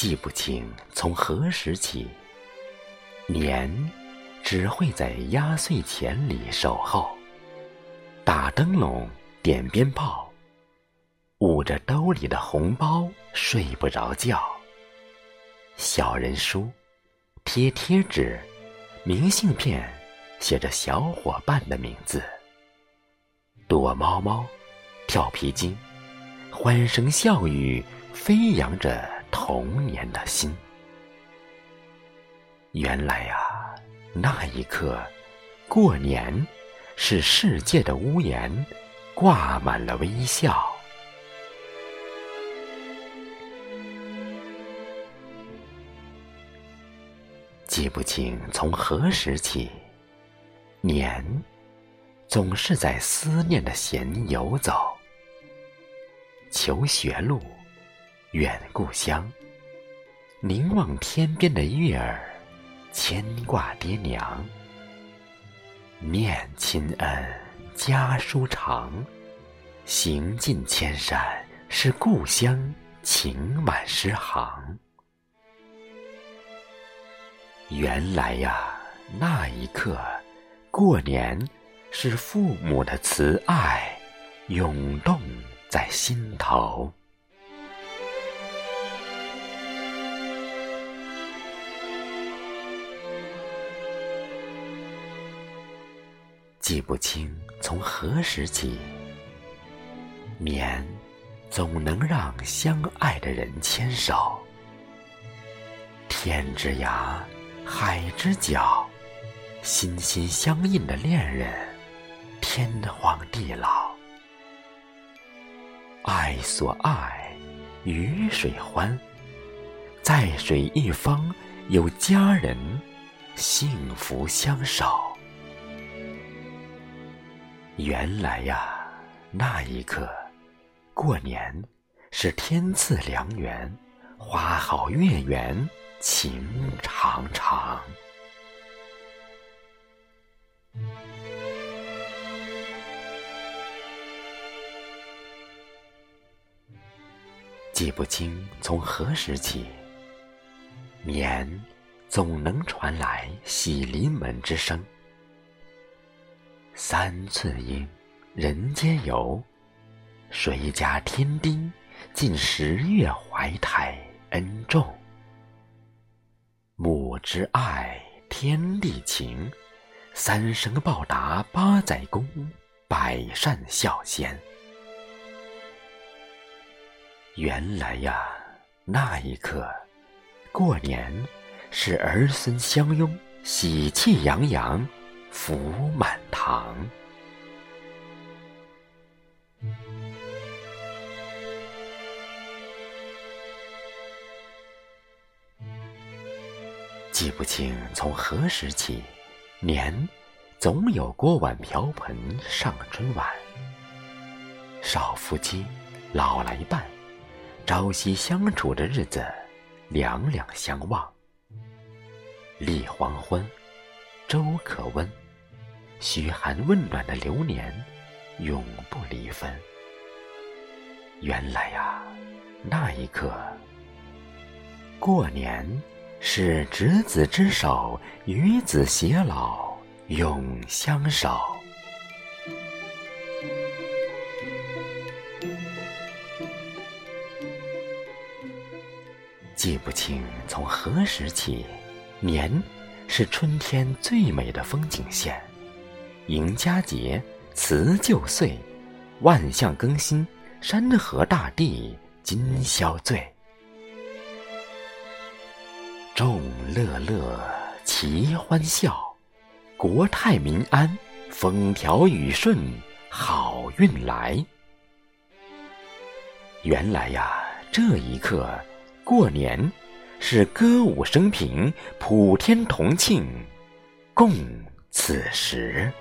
记不清从何时起，年只会在压岁钱里守候，打灯笼，点鞭炮，捂着兜里的红包睡不着觉。小人书，贴贴纸，明信片，写着小伙伴的名字。躲猫猫，跳皮筋，欢声笑语飞扬着童年的心。原来呀，那一刻，过年是世界的屋檐挂满了微笑。记不清从何时起，年总是在思念的弦游走。求学路，远故乡，凝望天边的月儿，牵挂爹娘。念亲恩，家书长，行尽千山，是故乡情满诗行。原来呀，那一刻，过年是父母的慈爱涌动在心头。记不清从何时起，年总能让相爱的人牵手，天之涯。海之角，心心相印的恋人，天荒地老。爱所爱，鱼水欢，在水一方有佳人，幸福相守。原来呀，那一刻，过年是天赐良缘，花好月圆。情长长，记不清从何时起，年总能传来喜临门之声。三寸阴，人间游，谁家添丁，尽十月怀胎恩重。母之爱，天地情，三生报答八载功，百善孝先。原来呀，那一刻，过年是儿孙相拥，喜气洋洋，福满堂。记不清从何时起，年总有锅碗瓢盆上春晚。少夫妻老来伴，朝夕相处的日子，两两相望。立黄昏，粥可温，嘘寒问暖的流年，永不离分。原来呀，那一刻，过年。是执子之手，与子偕老，永相守。记不清从何时起，年是春天最美的风景线。迎佳节，辞旧岁，万象更新，山河大地今宵醉。众乐乐，齐欢笑，国泰民安，风调雨顺，好运来。原来呀，这一刻，过年是歌舞升平，普天同庆，共此时。